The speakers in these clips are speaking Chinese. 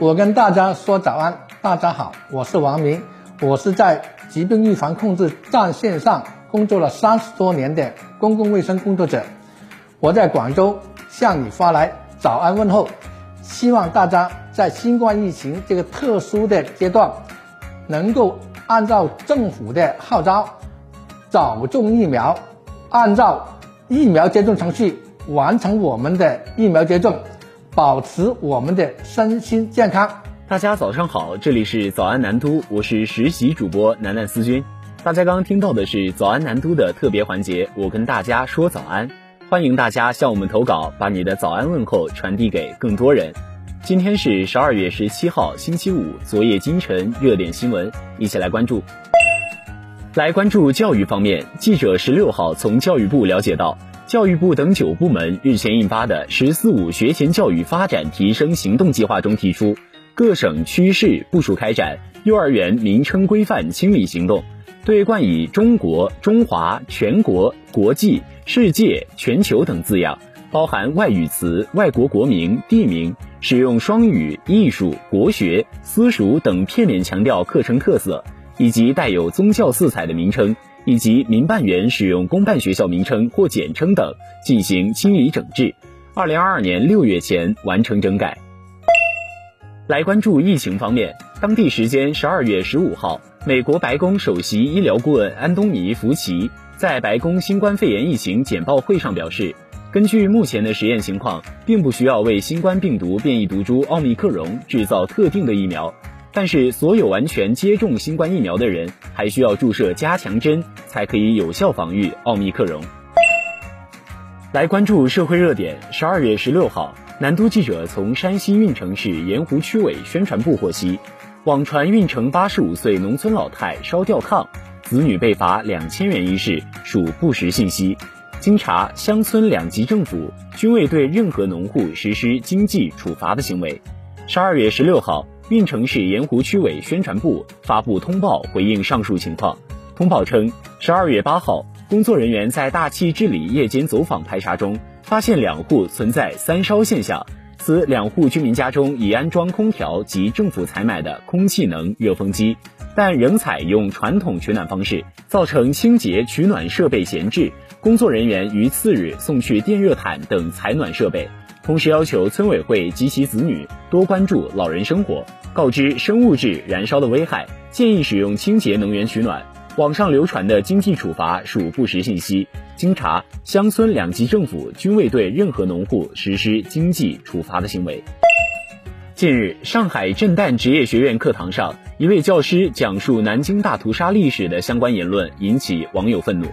我跟大家说早安，大家好，我是王明，我是在疾病预防控制战线上工作了三十多年的公共卫生工作者，我在广州向你发来早安问候，希望大家在新冠疫情这个特殊的阶段，能够按照政府的号召，早种疫苗，按照疫苗接种程序完成我们的疫苗接种。保持我们的身心健康。大家早上好，这里是早安南都，我是实习主播楠楠思君。大家刚刚听到的是早安南都的特别环节，我跟大家说早安，欢迎大家向我们投稿，把你的早安问候传递给更多人。今天是十二月十七号，星期五，昨夜今晨热点新闻，一起来关注。来关注教育方面，记者十六号从教育部了解到。教育部等九部门日前印发的“十四五”学前教育发展提升行动计划中提出，各省区市部署开展幼儿园名称规范清理行动，对冠以“中国”“中华”“全国”“国际”“世界”“全球”等字样，包含外语词、外国国名、地名，使用双语、艺术、国学、私塾等片面强调课程特色，以及带有宗教色彩的名称。以及民办园使用公办学校名称或简称等进行清理整治，二零二二年六月前完成整改。来关注疫情方面，当地时间十二月十五号，美国白宫首席医疗顾问安东尼·福奇在白宫新冠肺炎疫情简报会上表示，根据目前的实验情况，并不需要为新冠病毒变异毒株奥密克戎制造特定的疫苗。但是，所有完全接种新冠疫苗的人还需要注射加强针，才可以有效防御奥密克戎。来关注社会热点。十二月十六号，南都记者从山西运城市盐湖区委宣传部获悉，网传运城八十五岁农村老太烧吊炕，子女被罚两千元一事属不实信息。经查，乡村两级政府均未对任何农户实施经济处罚的行为。十二月十六号。运城市盐湖区委宣传部发布通报回应上述情况。通报称，十二月八号，工作人员在大气治理夜间走访排查中，发现两户存在三烧现象。此两户居民家中已安装空调及政府采买的空气能热风机，但仍采用传统取暖方式，造成清洁取暖设备闲置。工作人员于次日送去电热毯等采暖设备。同时要求村委会及其子女多关注老人生活，告知生物质燃烧的危害，建议使用清洁能源取暖。网上流传的经济处罚属不实信息。经查，乡村两级政府均未对任何农户实施经济处罚的行为。近日，上海震旦职业学院课堂上，一位教师讲述南京大屠杀历史的相关言论引起网友愤怒。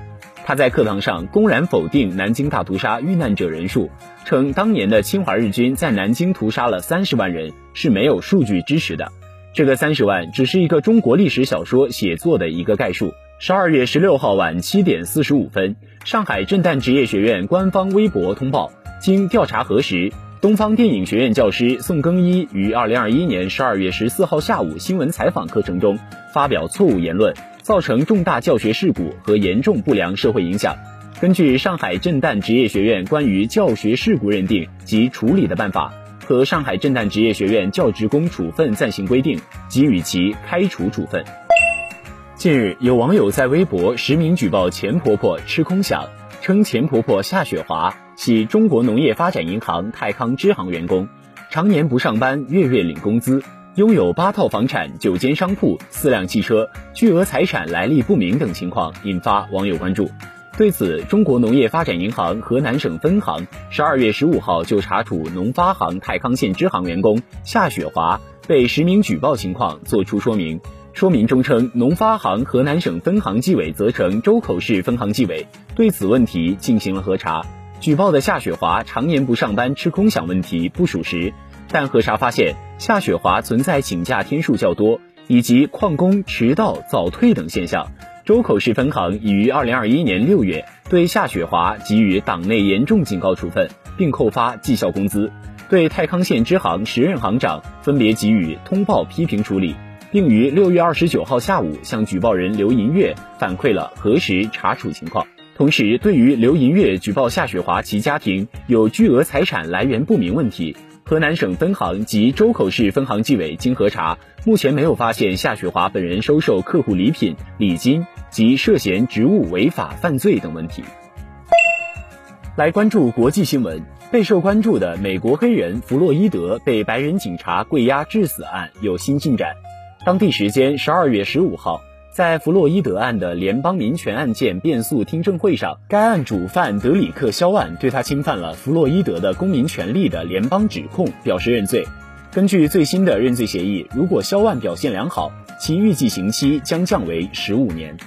他在课堂上公然否定南京大屠杀遇难者人数，称当年的侵华日军在南京屠杀了三十万人是没有数据支持的。这个三十万只是一个中国历史小说写作的一个概述。十二月十六号晚七点四十五分，上海震旦职业学院官方微博通报，经调查核实，东方电影学院教师宋更一于二零二一年十二月十四号下午新闻采访课程中发表错误言论。造成重大教学事故和严重不良社会影响。根据上海震旦职业学院关于教学事故认定及处理的办法和上海震旦职业学院教职工处分暂行规定，给予其开除处分。近日，有网友在微博实名举报钱婆婆吃空饷，称钱婆婆夏雪华系中国农业发展银行泰康支行员工，常年不上班，月月领工资。拥有八套房产、九间商铺、四辆汽车，巨额财产来历不明等情况引发网友关注。对此，中国农业发展银行河南省分行十二月十五号就查处农发行太康县支行员工夏雪华被实名举报情况作出说明。说明中称，农发行河南省分行纪委责成周口市分行纪委对此问题进行了核查，举报的夏雪华常年不上班吃空饷问题不属实。但核查发现，夏雪华存在请假天数较多，以及旷工、迟到、早退等现象。周口市分行已于二零二一年六月对夏雪华给予党内严重警告处分，并扣发绩效工资；对太康县支行时任行长分别给予通报批评处理，并于六月二十九号下午向举报人刘银月反馈了核实查处情况。同时，对于刘银月举报夏雪华其家庭有巨额财产来源不明问题。河南省分行及周口市分行纪委经核查，目前没有发现夏雪华本人收受客户礼品、礼金及涉嫌职务违法犯罪等问题。来关注国际新闻，备受关注的美国黑人弗洛伊德被白人警察跪压致死案有新进展。当地时间十二月十五号。在弗洛伊德案的联邦民权案件辩诉听证会上，该案主犯德里克·肖万对他侵犯了弗洛伊德的公民权利的联邦指控表示认罪。根据最新的认罪协议，如果肖万表现良好，其预计刑期将降为十五年。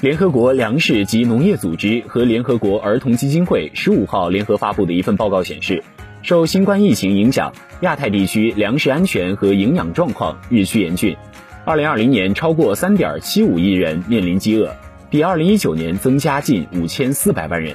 联合国粮食及农业组织和联合国儿童基金会十五号联合发布的一份报告显示，受新冠疫情影响，亚太地区粮食安全和营养状况日趋严峻。二零二零年，超过三点七五亿人面临饥饿，比二零一九年增加近五千四百万人。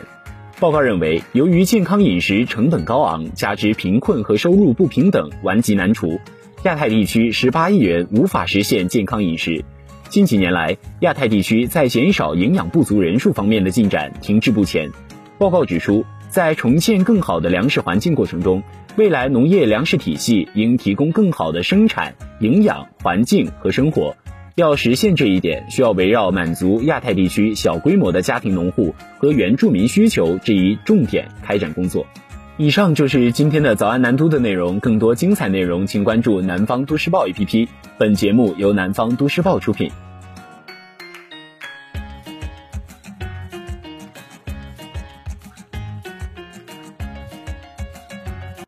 报告认为，由于健康饮食成本高昂，加之贫困和收入不平等顽疾难除，亚太地区十八亿人无法实现健康饮食。近几年来，亚太地区在减少营养不足人数方面的进展停滞不前。报告指出，在重建更好的粮食环境过程中，未来农业粮食体系应提供更好的生产、营养、环境和生活。要实现这一点，需要围绕满足亚太地区小规模的家庭农户和原住民需求这一重点开展工作。以上就是今天的早安南都的内容，更多精彩内容请关注南方都市报 APP。本节目由南方都市报出品。